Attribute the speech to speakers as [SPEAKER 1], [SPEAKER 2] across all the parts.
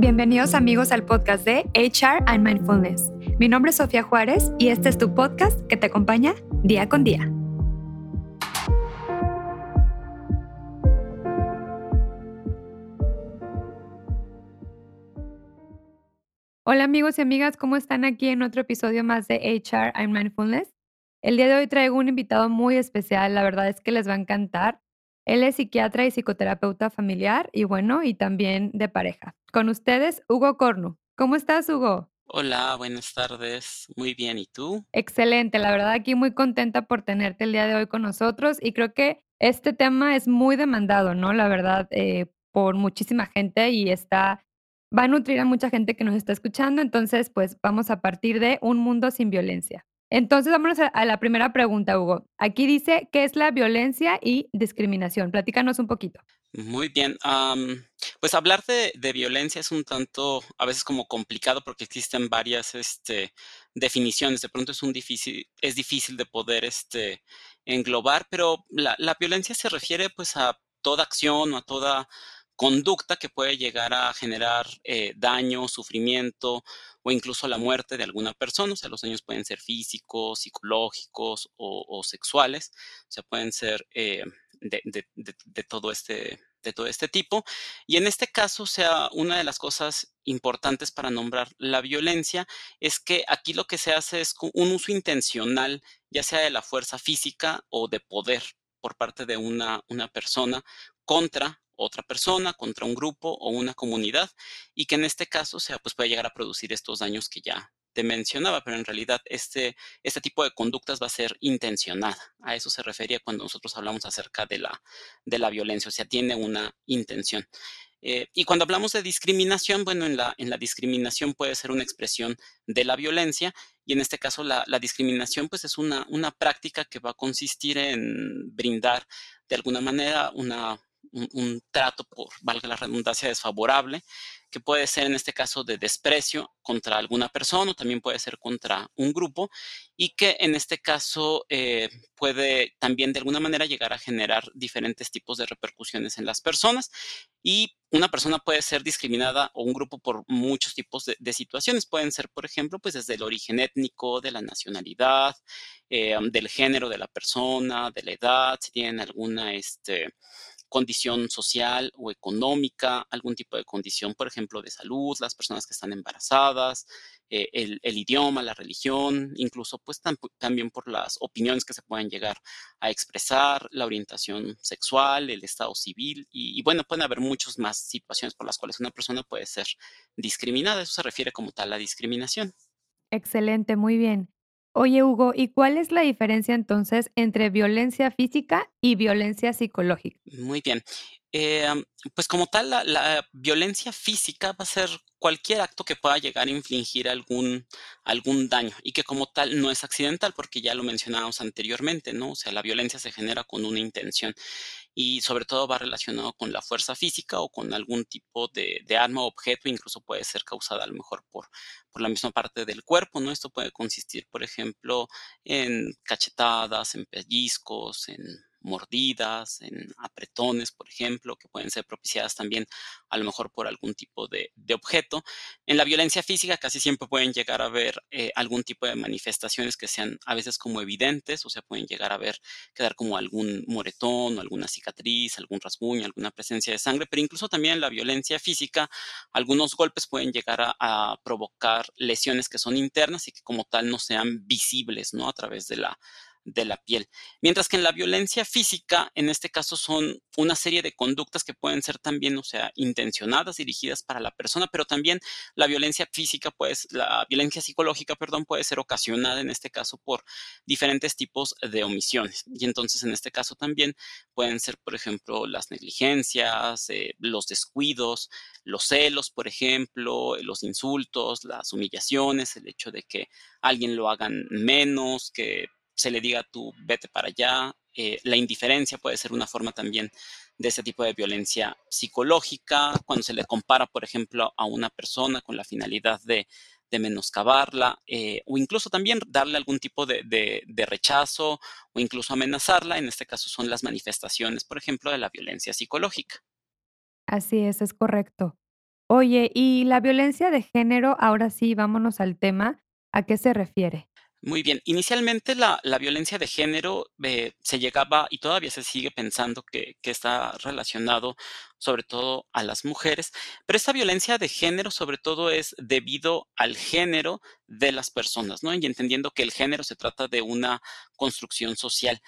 [SPEAKER 1] Bienvenidos amigos al podcast de HR and Mindfulness. Mi nombre es Sofía Juárez y este es tu podcast que te acompaña día con día. Hola amigos y amigas, ¿cómo están aquí en otro episodio más de HR and Mindfulness? El día de hoy traigo un invitado muy especial, la verdad es que les va a encantar. Él es psiquiatra y psicoterapeuta familiar y bueno, y también de pareja. Con ustedes, Hugo Cornu. ¿Cómo estás, Hugo?
[SPEAKER 2] Hola, buenas tardes. Muy bien, ¿y tú?
[SPEAKER 1] Excelente, la verdad aquí muy contenta por tenerte el día de hoy con nosotros y creo que este tema es muy demandado, ¿no? La verdad, eh, por muchísima gente y está, va a nutrir a mucha gente que nos está escuchando, entonces pues vamos a partir de un mundo sin violencia. Entonces, vámonos a la primera pregunta, Hugo. Aquí dice, ¿qué es la violencia y discriminación? Platícanos un poquito.
[SPEAKER 2] Muy bien. pues hablar de, de violencia es un tanto, a veces como complicado porque existen varias este, definiciones. De pronto es un difícil, es difícil de poder este, englobar, pero la, la violencia se refiere pues a toda acción o a toda conducta que puede llegar a generar eh, daño, sufrimiento o incluso la muerte de alguna persona. O sea, los daños pueden ser físicos, psicológicos o, sexuales. O sea, pueden ser eh, de, todo este, de todo este tipo. Y en este caso, sea, una de las cosas importantes para nombrar la violencia es que aquí lo que se hace es un uso intencional, ya sea de la fuerza física o de poder por parte de una, una persona contra otra persona, contra un grupo o una comunidad, y que en este caso, sea, pues puede llegar a producir estos daños que ya te mencionaba, pero en realidad este, este tipo de conductas va a ser intencionada. A eso se refería cuando nosotros hablamos acerca de la, de la violencia, o sea, tiene una intención. Eh, y cuando hablamos de discriminación, bueno, en la, en la discriminación puede ser una expresión de la violencia y en este caso la, la discriminación pues es una, una práctica que va a consistir en brindar de alguna manera una, un, trato, por valga la redundancia, desfavorable, que puede ser en este caso de desprecio contra alguna persona o también puede ser contra un grupo y que en este caso eh, puede también de alguna manera llegar a generar diferentes tipos de repercusiones en las personas y una persona puede ser discriminada o un grupo por muchos tipos de, de situaciones. Pueden ser, por ejemplo, pues desde el origen étnico, de la nacionalidad, eh, del género de la persona, de la edad, si tienen alguna este, condición social o económica, algún tipo de condición, por ejemplo, de salud, las personas que están embarazadas, eh, el, idioma, la religión, incluso pues tam- también por las opiniones que se pueden llegar a expresar, la orientación sexual, el estado civil y, y bueno, pueden haber muchas más situaciones por las cuales una persona puede ser discriminada. Eso se refiere como tal a discriminación.
[SPEAKER 1] Excelente, muy bien. Oye, Hugo, ¿y cuál es la diferencia entonces entre violencia física y violencia psicológica?
[SPEAKER 2] Muy bien. Am, pues como tal, la, la violencia física va a ser cualquier acto que pueda llegar a infligir algún, algún daño y que como tal no es accidental, porque ya lo mencionábamos anteriormente, ¿no? O sea, la violencia se genera con una intención y sobre todo va relacionado con la fuerza física o con algún tipo de, arma o objeto, incluso puede ser causada a lo mejor por, por la misma parte del cuerpo, ¿no? Esto puede consistir, por ejemplo, en cachetadas, en pellizcos, en mordidas, en apretones, por ejemplo, que pueden ser propiciadas también a lo mejor por algún tipo de, objeto. En la violencia física casi siempre pueden llegar a ver eh, algún tipo de manifestaciones que sean a veces como evidentes, o sea, pueden llegar a ver, quedar como algún moretón o alguna cicatriz, algún rasguño, alguna presencia de sangre, pero incluso también en la violencia física, algunos golpes pueden llegar a, a provocar lesiones que son internas y que como tal no sean visibles, ¿no? A través de la, de la piel. Mientras que en la violencia física, en este caso, son una serie de conductas que pueden ser también, o sea, intencionadas, dirigidas para la persona, pero también la violencia física, pues, la violencia psicológica, perdón, puede ser ocasionada en este caso por diferentes tipos de omisiones. Y entonces, en este caso también pueden ser, por ejemplo, las negligencias, eh, los descuidos, los celos, por ejemplo, los insultos, las humillaciones, el hecho de que alguien lo hagan menos, que se le diga tú vete para allá. Eh, la indiferencia puede ser una forma también de ese tipo de violencia psicológica, cuando se le compara, por ejemplo, a una persona con la finalidad de, de menoscabarla, eh, o incluso también darle algún tipo de, de, de rechazo o incluso amenazarla. En este caso son las manifestaciones, por ejemplo, de la violencia psicológica.
[SPEAKER 1] Así es, es correcto. Oye, y la violencia de género, ahora sí, vámonos al tema, ¿a qué se refiere?
[SPEAKER 2] Muy bien. Inicialmente, la la violencia de género, eh, se llegaba y todavía se sigue pensando que que está relacionado, sobre todo, a las mujeres, pero esta violencia de género, sobre todo, es debido al género de las personas, ¿no? Y entendiendo que el género se trata de una construcción social,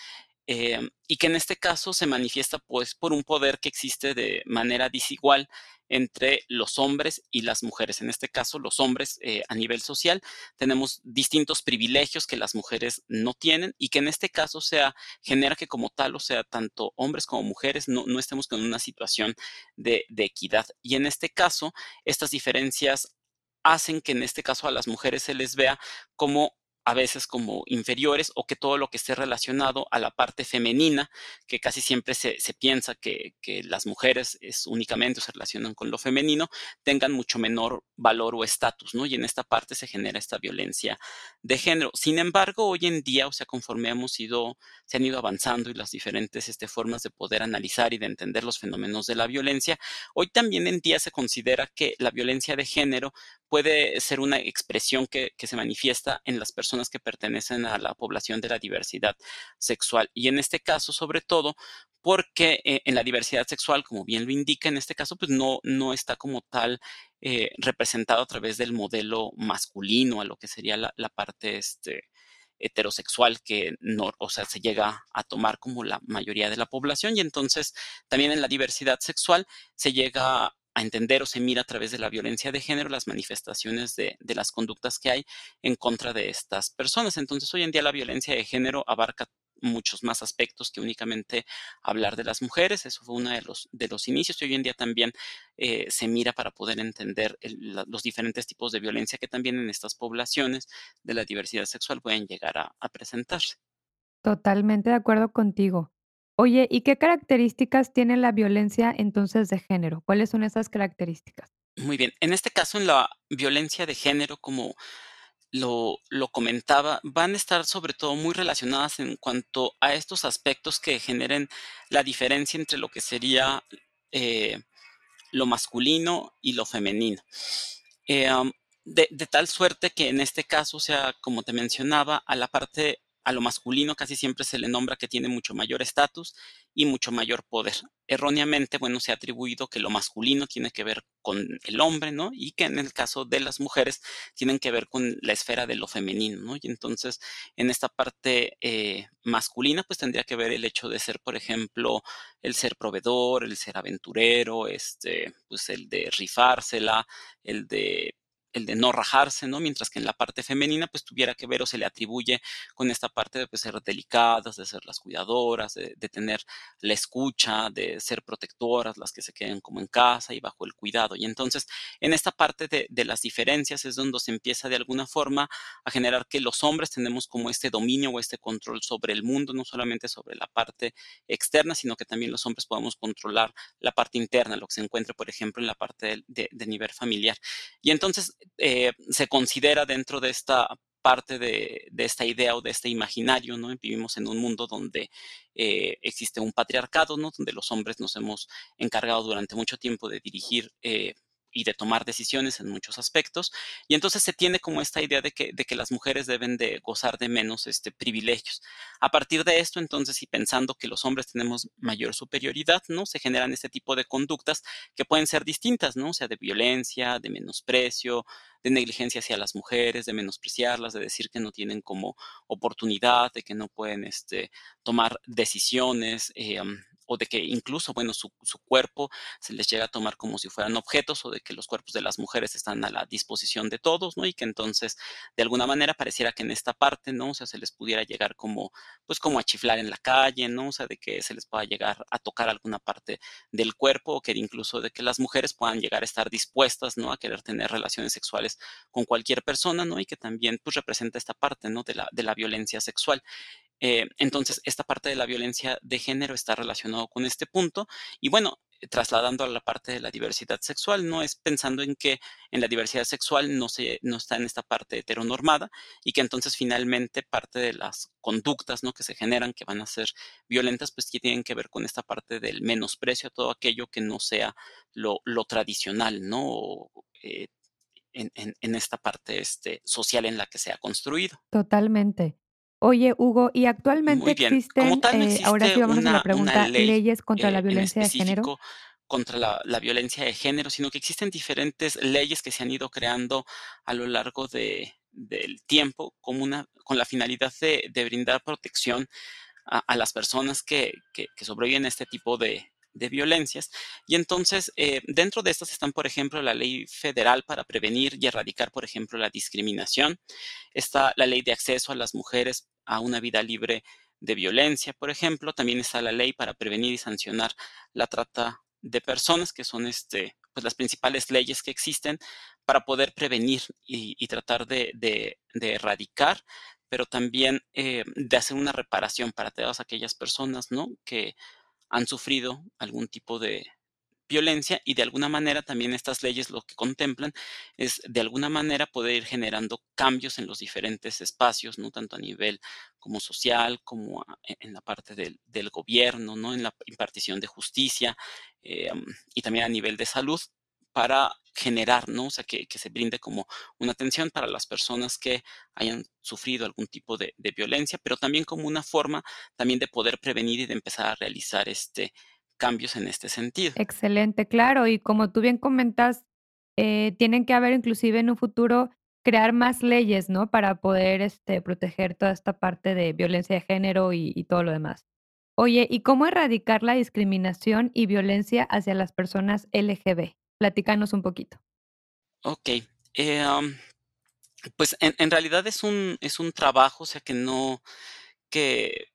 [SPEAKER 2] em, y que en este caso se manifiesta, pues, por un poder que existe de manera desigual entre los hombres y las mujeres. En este caso, los hombres, eh, a nivel social, tenemos distintos privilegios que las mujeres no tienen, y que en este caso sea genera que como tal, o sea, tanto hombres como mujeres no no estemos con una situación de de equidad. Y en este caso, estas diferencias hacen que, en este caso, a las mujeres se les vea como, a veces, como inferiores, o que todo lo que esté relacionado a la parte femenina, que casi siempre se se piensa que que las mujeres es únicamente, se relacionan con lo femenino, tengan mucho menor valor o estatus, ¿no? Y en esta parte se genera esta violencia de género. Sin embargo, hoy en día, o sea, conforme hemos ido se han ido avanzando y las diferentes, este, formas de poder analizar y de entender los fenómenos de la violencia, hoy también en día se considera que la violencia de género puede ser una expresión que se manifiesta en las personas que pertenecen a la población de la diversidad sexual. Y en este caso, sobre todo, porque, eh, en la diversidad sexual, como bien lo indica, en este caso, pues no no está como tal, eh, representado a través del modelo masculino, a lo que sería la la parte, este, heterosexual que no o sea, se llega a tomar como la mayoría de la población. Y entonces, también en la diversidad sexual se llega a entender o se mira a través de la violencia de género las manifestaciones de de las conductas que hay en contra de estas personas. Entonces, hoy en día la violencia de género abarca muchos más aspectos que únicamente hablar de las mujeres. Eso fue una de los de los inicios, y hoy en día también, eh, se mira para poder entender los diferentes tipos de violencia que también en estas poblaciones de la diversidad sexual pueden llegar a presentarse.
[SPEAKER 1] Totalmente de acuerdo contigo. Oye, ¿y qué características tiene la violencia, entonces, de género? ¿Cuáles son esas características?
[SPEAKER 2] Muy bien. En este caso, en la violencia de género, como lo lo comentaba, van a estar, sobre todo, muy relacionadas en cuanto a estos aspectos que generen la diferencia entre lo que sería, eh, lo masculino y lo femenino. Eh, de de tal suerte que en este caso, o sea, como te mencionaba, a la parte a lo masculino casi siempre se le nombra que tiene mucho mayor estatus y mucho mayor poder. Erróneamente, bueno, se ha atribuido que lo masculino tiene que ver con el hombre, ¿no? Y que en el caso de las mujeres tienen que ver con la esfera de lo femenino, ¿no? Y entonces, en esta parte, eh, masculina, pues tendría que ver el hecho de ser, por ejemplo, el ser proveedor, el ser aventurero, este, pues el de rifársela, el de el de no rajarse, ¿no? Mientras que en la parte femenina, pues tuviera que ver o se le atribuye con esta parte de, pues, ser delicadas, de ser las cuidadoras, de tener la escucha, de ser protectoras, las que se queden como en casa y bajo el cuidado. Y entonces, en esta parte de de las diferencias es donde se empieza de alguna forma a generar que los hombres tenemos como este dominio o este control sobre el mundo, no solamente sobre la parte externa, sino que también los hombres podamos controlar la parte interna, lo que se encuentre, por ejemplo, en la parte de de nivel familiar. Y entonces, eh, se considera dentro de esta parte de esta idea o de este imaginario, ¿no? Vivimos en un mundo donde, eh, existe un patriarcado, ¿no? Donde los hombres nos hemos encargado durante mucho tiempo de dirigir, eh, y de tomar decisiones en muchos aspectos. Y entonces se tiene como esta idea de que de que las mujeres deben de gozar de menos, este, privilegios. A partir de esto, entonces, y pensando que los hombres tenemos mayor superioridad, ¿no? Se generan este tipo de conductas que pueden ser distintas, ¿no? Sea, de violencia, de menosprecio, de negligencia hacia las mujeres, de menospreciarlas, de decir que no tienen como oportunidad, de que no pueden, este, tomar decisiones, em, o de que incluso, bueno, su su cuerpo se les llega a tomar como si fueran objetos, o de que los cuerpos de las mujeres están a la disposición de todos, ¿no? Y que entonces, de alguna manera, pareciera que en esta parte, ¿no? O sea, se les pudiera llegar como, pues, como a chiflar en la calle, ¿no? O sea, de que se les pueda llegar a tocar alguna parte del cuerpo, o que incluso de que las mujeres puedan llegar a estar dispuestas, ¿no? A querer tener relaciones sexuales con cualquier persona, ¿no? Y que también, pues, representa esta parte, ¿no? De la de la violencia sexual. Eh, entonces, esta parte de la violencia de género está con este punto. Y bueno, trasladando a la parte de la diversidad sexual, ¿no? Es pensando en que en la diversidad sexual no se no está en esta parte heteronormada y que entonces finalmente parte de las conductas, ¿no? Que se generan, que van a ser violentas, pues que tienen que ver con esta parte del menosprecio a todo aquello que no sea lo lo tradicional, ¿no? Eh, en en en esta parte, este, social en la que se ha construido.
[SPEAKER 1] Totalmente. Oye, Hugo, ¿y actualmente.
[SPEAKER 2] Como
[SPEAKER 1] existen,
[SPEAKER 2] tal, no
[SPEAKER 1] eh, ahora sí vámonos a la pregunta,
[SPEAKER 2] ley,
[SPEAKER 1] leyes contra la
[SPEAKER 2] eh, en
[SPEAKER 1] violencia de género?
[SPEAKER 2] contra la la violencia de género, sino que existen diferentes leyes que se han ido creando a lo largo de del tiempo como una con la finalidad de de brindar protección a a las personas que que que sobreviven a este tipo de de violencias. Y entonces, eh, dentro de estas están, por ejemplo, la Ley Federal para prevenir y erradicar, por ejemplo, la discriminación. Está la Ley de acceso a las mujeres a una vida libre de violencia, por ejemplo. También está la Ley para prevenir y sancionar la trata de personas, que son, este, pues, las principales leyes que existen para poder prevenir y tratar de de de erradicar, pero también, eh, de hacer una reparación para todas aquellas personas, ¿no? Que han sufrido algún tipo de violencia y de alguna manera también estas leyes lo que contemplan es, de alguna manera, poder ir generando cambios en los diferentes espacios, ¿no? Tanto a nivel como social, como e en la parte del gobierno, ¿no? En la impartición de justicia, em, y también a nivel de salud para generar, ¿no? O sea, que se brinde como una atención para las personas que hayan sufrido algún tipo de violencia, pero también como una forma también de poder prevenir y de empezar a realizar, este, cambios en este sentido.
[SPEAKER 1] Excelente, claro, y como tú bien comentas, eh, tienen que haber, inclusive en un futuro, crear más leyes, ¿no? Para poder, este, proteger toda esta parte de violencia de género y todo lo demás. Oye, ¿y cómo erradicar la discriminación y violencia hacia las personas LGB? Platícanos un poquito.
[SPEAKER 2] Okey, eh, am, pues, en realidad es un es un trabajo, o sea, que no que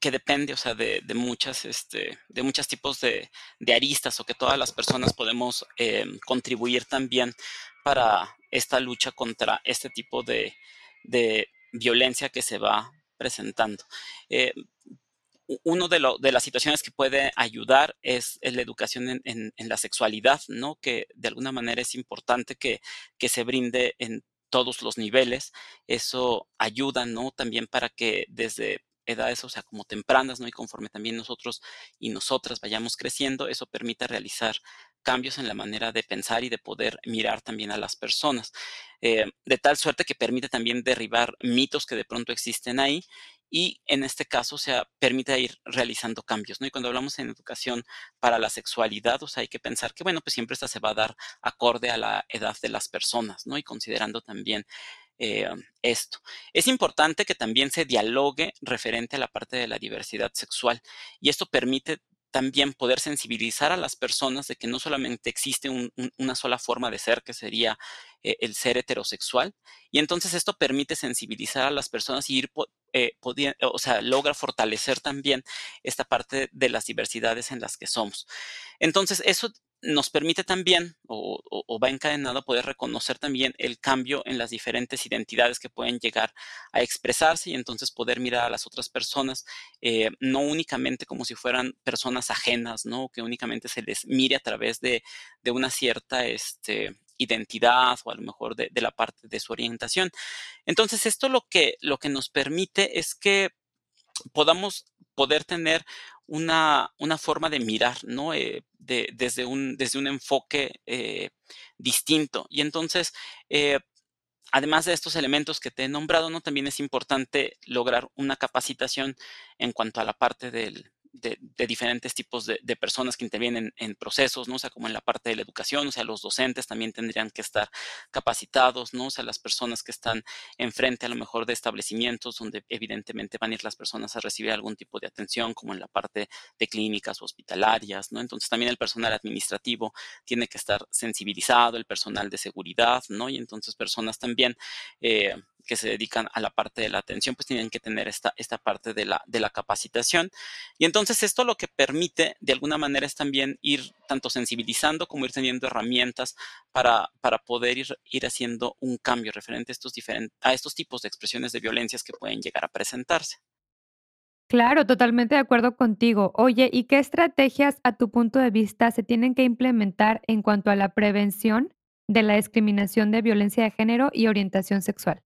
[SPEAKER 2] que depende, o sea, de de muchas, este, de muchos tipos de de aristas, o que todas las personas podemos, em, contribuir también para esta lucha contra este tipo de de violencia que se va presentando. Eh, uno de lo de las situaciones que puede ayudar es la educación en en la sexualidad, ¿no? Que de alguna manera es importante que que se brinde en todos los niveles. Eso ayuda, ¿no? También para que desde edades, o sea, como tempranas, ¿no? Y conforme también nosotros y nosotras vayamos creciendo, eso permita realizar cambios en la manera de pensar y de poder mirar también a las personas, eh, de tal suerte que permite también derribar mitos que de pronto existen ahí y, en este caso, o permite ir realizando cambios, ¿no? Y cuando hablamos en educación para la sexualidad, o sea, hay que pensar que, bueno, pues siempre esta se va a dar acorde a la edad de las personas, ¿no? Y considerando también, eh, esto. Es importante que también se dialogue referente a la parte de la diversidad sexual, y esto permite también poder sensibilizar a las personas de que no solamente existe un un una sola forma de ser, que sería, eh, el ser heterosexual. Y entonces esto permite sensibilizar a las personas y ir eh, o sea, logra fortalecer también esta parte de las diversidades en las que somos. Entonces, eso nos permite también, o va encadenado poder reconocer también el cambio en las diferentes identidades que pueden llegar a expresarse, y entonces poder mirar a las otras personas, eh, no únicamente como si fueran personas ajenas, ¿no? Que únicamente se les mire a través de de una cierta, este, identidad, o a lo mejor de de la parte de su orientación. Entonces, esto lo que lo que nos permite es que podamos poder tener una una forma de mirar, ¿no? Eh, de desde un desde un enfoque, eh, distinto. Y entonces, eh, además de estos elementos que te he nombrado, ¿no? También es importante lograr una capacitación en cuanto a la parte del de diferentes tipos de personas que intervienen en procesos, ¿no? O sea, como en la parte de la educación, o sea, los docentes también tendrían que estar capacitados, ¿no? O sea, las personas que están enfrente, a lo mejor, de establecimientos donde evidentemente van a ir las personas a recibir algún tipo de atención, como en la parte de clínicas hospitalarias, ¿no? Entonces, también el personal administrativo tiene que estar sensibilizado, el personal de seguridad, ¿no? Y entonces personas también, eh, que se dedican a la parte de la atención, pues tienen que tener esta esta parte de la de la capacitación. Y entonces esto lo que permite, de alguna manera, es también ir tanto sensibilizando como ir teniendo herramientas para para poder ir ir haciendo un cambio referente a estos a estos tipos de expresiones de violencias que pueden llegar a presentarse.
[SPEAKER 1] Claro, totalmente de acuerdo contigo. Oye, ¿y qué estrategias, a tu punto de vista, se tienen que implementar en cuanto a la prevención de la discriminación de violencia de género y orientación sexual?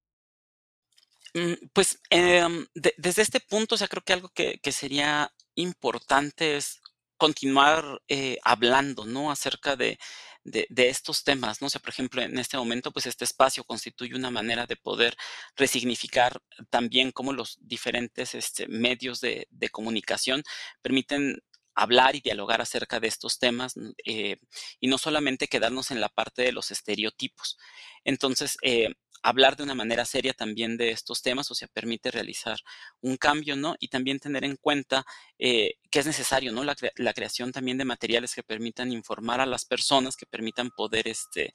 [SPEAKER 2] Mm, pues, em, de desde este punto, o sea, creo que algo que que sería importante es continuar, eh, hablando, ¿no?, acerca de de estos temas, ¿no? O sea, por ejemplo, en este momento, pues, este espacio constituye una manera de poder resignificar también cómo los diferentes, este, medios de de comunicación permiten hablar y dialogar acerca de estos temas, eh, y no solamente quedarnos en la parte de los estereotipos. Entonces, eh, hablar de una manera seria también de estos temas, o sea, permite realizar un cambio, ¿no? Y también tener en cuenta, eh, que es necesario, ¿no? La la creación también de materiales que permitan informar a las personas, que permitan poder, este,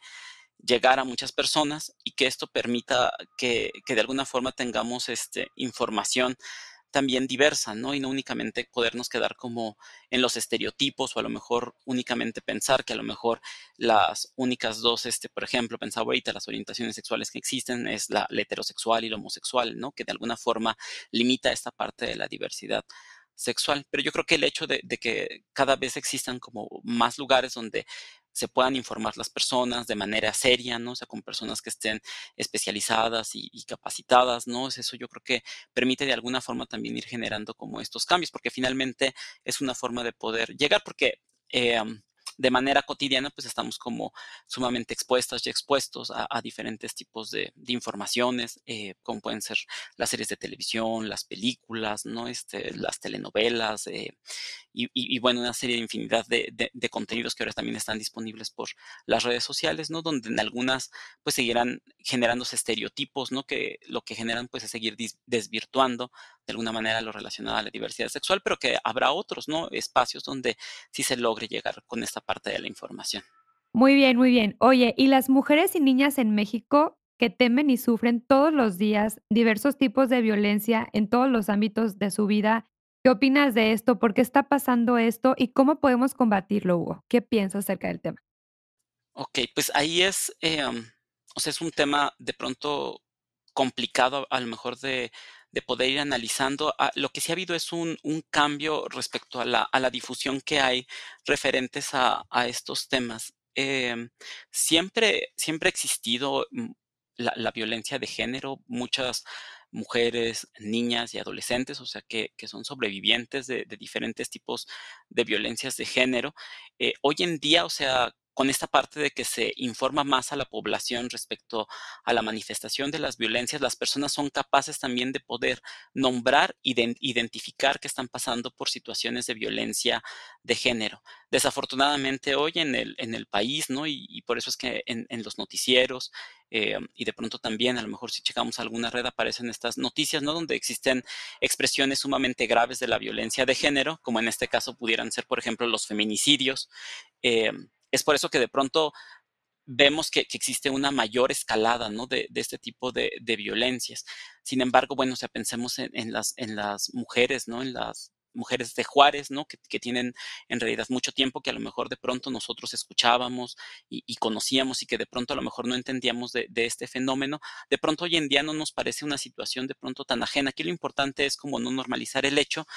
[SPEAKER 2] llegar a muchas personas y que esto permita que que de alguna forma tengamos, este, información también diversa, ¿no? Y no únicamente podernos quedar como en los estereotipos, o a lo mejor únicamente pensar que a lo mejor las únicas 2, este, por ejemplo, pensaba ahorita, las orientaciones sexuales que existen es la heterosexual y la homosexual, ¿no? Que de alguna forma limita esta parte de la diversidad sexual. Pero yo creo que el hecho de que cada vez existan como más lugares donde se puedan informar las personas de manera seria, ¿no? O sea, con personas que estén especializadas y capacitadas, ¿no? Es eso yo creo que permite de alguna forma también ir generando como estos cambios, porque finalmente es una forma de poder llegar, porque, em, de manera cotidiana, pues, estamos como sumamente expuestas y expuestos a diferentes tipos de de informaciones, eh, como pueden ser las series de televisión, las películas, ¿no? Este, las telenovelas, eh, y y bueno, una serie de infinidad de de contenidos que ahora también están disponibles por las redes sociales, ¿no? Donde en algunas, pues, seguirán generándose estereotipos, ¿no? Que lo que generan, pues, es seguir desvirtuando de alguna manera lo relacionado a la diversidad sexual, pero que habrá otros, ¿no? Espacios donde sí se logre llegar con esta parte de la información.
[SPEAKER 1] Muy bien, muy bien. Oye, y las mujeres y niñas en México que temen y sufren todos los días diversos tipos de violencia en todos los ámbitos de su vida, ¿qué opinas de esto? ¿Por qué está pasando esto? ¿Y cómo podemos combatirlo, Hugo? ¿Qué piensas acerca del tema?
[SPEAKER 2] Okey, pues ahí es, em, o sea, es un tema de pronto complicado, a lo mejor de de poder ir analizando. Ah, lo que sí ha habido es un un cambio respecto a la a la difusión que hay referentes a a estos temas. Em, siempre siempre ha existido, mm, la la violencia de género, muchas mujeres, niñas y adolescentes, o sea, que que son sobrevivientes de de diferentes tipos de violencias de género. Eh, hoy en día, o sea, con esta parte de que se informa más a la población respecto a la manifestación de las violencias, las personas son capaces también de poder nombrar, iden identificar que están pasando por situaciones de violencia de género. Desafortunadamente, hoy en el en el país, ¿no? Y por eso es que en los noticieros, em, y de pronto también, a lo mejor si checamos alguna red aparecen estas noticias, ¿no? Donde existen expresiones sumamente graves de la violencia de género, como en este caso pudieran ser, por ejemplo, los feminicidios. Em, es por eso que de pronto vemos que existe una mayor escalada, ¿no? De este tipo de violencias. Sin embargo, bueno, sea, pensemos en las mujeres, ¿no? En las mujeres de Juárez, ¿no? Que tienen en realidad mucho tiempo, que a lo mejor de pronto nosotros escuchábamos y y conocíamos, y que de pronto a lo mejor no entendíamos de de este fenómeno. De pronto hoy en día no nos parece una situación de pronto tan ajena. Aquí lo importante es como no normalizar el hecho,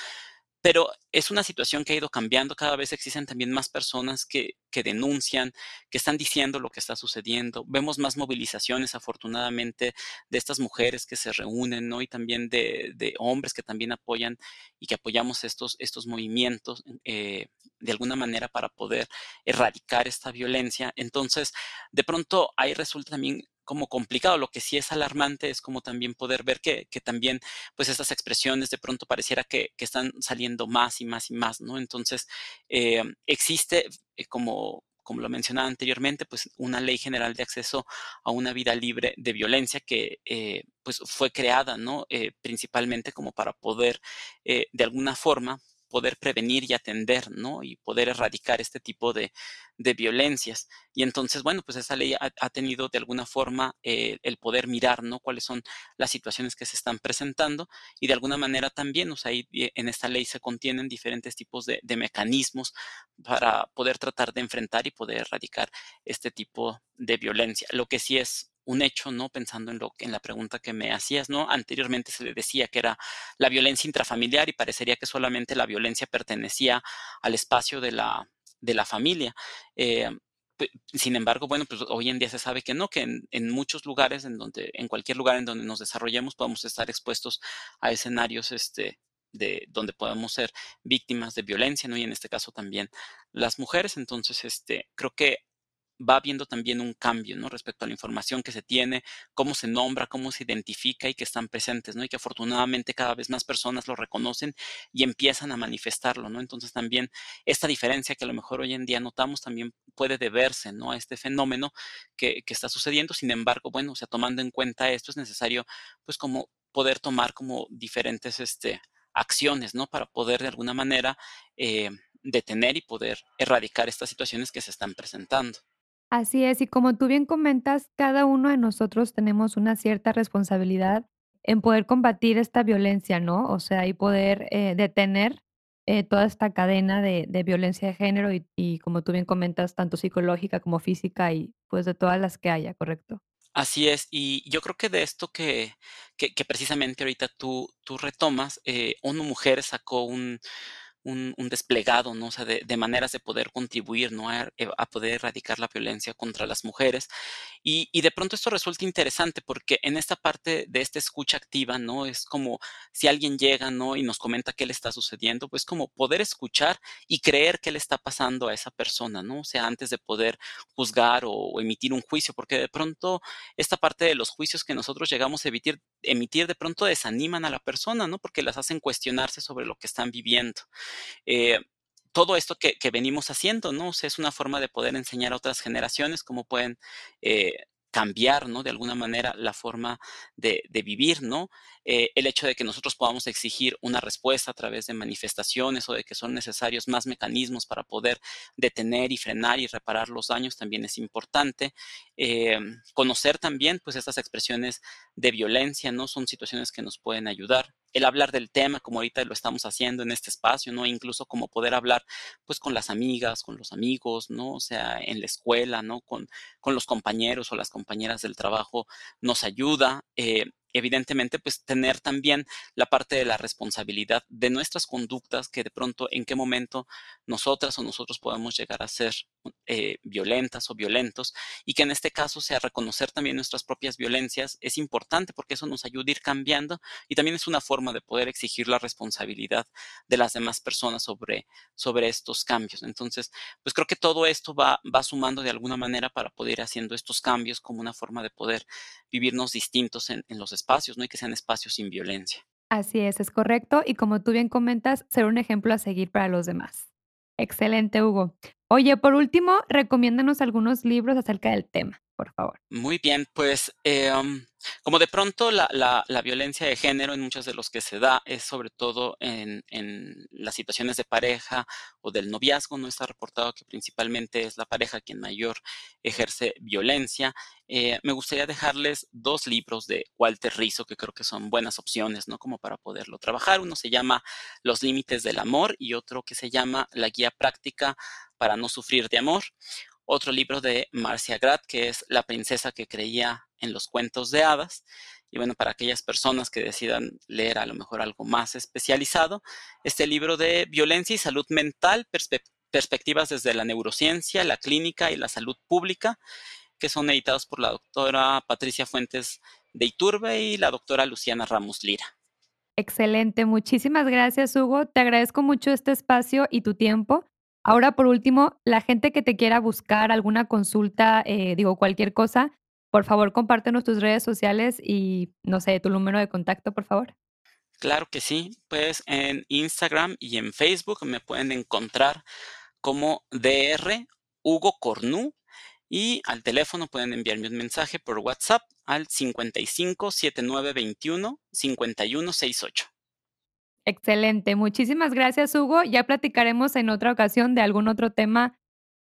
[SPEAKER 2] pero es una situación que ha ido cambiando. Cada vez existen también más personas que que denuncian, que están diciendo lo que está sucediendo. Vemos más movilizaciones, afortunadamente, de estas mujeres que se reúnen, ¿no? Y también de de hombres que también apoyan y que apoyamos estos estos movimientos, eh, de alguna manera para poder erradicar esta violencia. Entonces, de pronto ahí resulta también como complicado. Lo que sí es alarmante es como también poder ver que que también, pues, estas expresiones de pronto pareciera que que están saliendo más y más y más, ¿no? Entonces, em, existe, eh, como como lo mencionaba anteriormente, pues, una ley general de acceso a una vida libre de violencia que, eh, pues, fue creada, ¿no? Eh, principalmente como para poder, eh, de alguna forma, poder prevenir y atender, ¿no? Y poder erradicar este tipo de de violencias. Y entonces, bueno, pues esa ley ha tenido de alguna forma, eh, el poder mirar, ¿no? Cuáles son las situaciones que se están presentando y de alguna manera también, o sea, ahí eh, en esta ley se contienen diferentes tipos de de mecanismos para poder tratar de enfrentar y poder erradicar este tipo de violencia. Lo que sí es un hecho, ¿no? Pensando en lo en la pregunta que me hacías, ¿no? Anteriormente se le decía que era la violencia intrafamiliar y parecería que solamente la violencia pertenecía al espacio de la de la familia. Eh, sin embargo, bueno, pues hoy en día se sabe que no, que en en muchos lugares en donde en cualquier lugar en donde nos desarrollemos podemos estar expuestos a escenarios, este, de donde podemos ser víctimas de violencia, ¿no? Y en este caso también las mujeres. Entonces, este, creo que va habiendo también un cambio, ¿no? Respecto a la información que se tiene, cómo se nombra, cómo se identifica y que están presentes, ¿no? Y que afortunadamente cada vez más personas lo reconocen y empiezan a manifestarlo, ¿no? Entonces también esta diferencia que a lo mejor hoy en día notamos también puede deberse, ¿no? A este fenómeno que está sucediendo. Sin embargo, bueno, o sea, tomando en cuenta esto, es necesario, pues, como poder tomar como diferentes, este, acciones, ¿no? Para poder de alguna manera, eh, detener y poder erradicar estas situaciones que se están presentando.
[SPEAKER 1] Así es, y como tú bien comentas, cada uno de nosotros tenemos una cierta responsabilidad en poder combatir esta violencia, ¿no? O sea, y poder, eh, detener, eh, toda esta cadena de violencia de género y como tú bien comentas, tanto psicológica como física y, pues, de todas las que haya, ¿correcto?
[SPEAKER 2] Así es, y yo creo que de esto que que precisamente ahorita tú tú retomas, eh, ONU Mujeres sacó un un desplegado, ¿no? O de maneras de poder contribuir, ¿no? A er a poder erradicar la violencia contra las mujeres. Y y de pronto esto resulta interesante, porque en esta parte de esta escucha activa, ¿no? Es como si alguien llega, ¿no? Y nos comenta qué le está sucediendo, pues, como poder escuchar y creer qué le está pasando a esa persona, ¿no? O sea, antes de poder juzgar o emitir un juicio, porque de pronto esta parte de los juicios que nosotros llegamos a emitir emitir de pronto desaniman a la persona, ¿no? Porque las hacen cuestionarse sobre lo que están viviendo. Eh, todo esto que venimos haciendo, ¿no? O sea, es una forma de poder enseñar a otras generaciones cómo pueden, eh, cambiar, ¿no? De alguna manera la forma de vivir, ¿no? Eh, el hecho de que nosotros podamos exigir una respuesta a través de manifestaciones o de que son necesarios más mecanismos para poder detener y frenar y reparar los daños también es importante. Em, conocer también, pues, estas expresiones de violencia, ¿no? Son situaciones que nos pueden ayudar. El hablar del tema, como ahorita lo estamos haciendo en este espacio, ¿no? Incluso como poder hablar, pues, con las amigas, con los amigos, ¿no? O sea, en la escuela, ¿no? Con con los compañeros o las compañeras del trabajo nos ayuda. Eh, evidentemente, pues, tener también la parte de la responsabilidad de nuestras conductas, que de pronto en qué momento nosotras o nosotros podemos llegar a ser, eh, violentas o violentos, y que en este caso sea reconocer también nuestras propias violencias es importante, porque eso nos ayuda a ir cambiando y también es una forma de poder exigir la responsabilidad de las demás personas sobre sobre estos cambios. Entonces, pues, creo que todo esto va va sumando de alguna manera para poder ir haciendo estos cambios como una forma de poder vivirnos distintos en en los espacios, ¿no? Y que sean espacios sin violencia.
[SPEAKER 1] Así es, es correcto. Y como tú bien comentas, ser un ejemplo a seguir para los demás. Excelente, Hugo. Oye, por último, recomiéndanos algunos libros acerca del tema, por favor.
[SPEAKER 2] Muy bien, pues, em, como de pronto la violencia de género en muchos de los que se da es sobre todo en las situaciones de pareja o del noviazgo, ¿no? Está reportado que principalmente es la pareja quien mayor ejerce violencia. Eh, me gustaría dejarles 2 libros de Walter Rizzo, que creo que son buenas opciones, ¿no? Como para poderlo trabajar. Uno se llama Los límites del amor y otro que se llama La guía práctica para no sufrir de amor. Otro libro de Marcia Grad, que es La princesa que creía en los cuentos de hadas. Y bueno, para aquellas personas que decidan leer a lo mejor algo más especializado, este libro de Violencia y salud mental, perspe perspectivas desde la neurociencia, la clínica y la salud pública, que son editados por la doctora Patricia Fuentes de Iturbe y la doctora Luciana Ramos Lira.
[SPEAKER 1] Excelente, muchísimas gracias, Hugo. Te agradezco mucho este espacio y tu tiempo. Ahora, por último, la gente que te quiera buscar alguna consulta, eh, digo, cualquier cosa, por favor, compártenos tus redes sociales y, no sé, tu número de contacto, por favor.
[SPEAKER 2] Claro que sí, pues, en Instagram y en Facebook me pueden encontrar como dr. Hugo Cornu, y al teléfono pueden enviarme un mensaje por WhatsApp al 5579215168.
[SPEAKER 1] Excelente, muchísimas gracias, Hugo. Ya platicaremos en otra ocasión de algún otro tema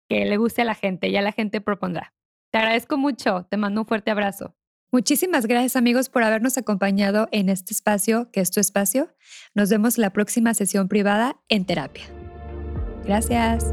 [SPEAKER 1] que le guste a la gente, ya la gente propondrá. Te agradezco mucho, te mando un fuerte abrazo. Muchísimas gracias, amigos, por habernos acompañado en este espacio, que es tu espacio. Nos vemos la próxima sesión privada en terapia. Gracias.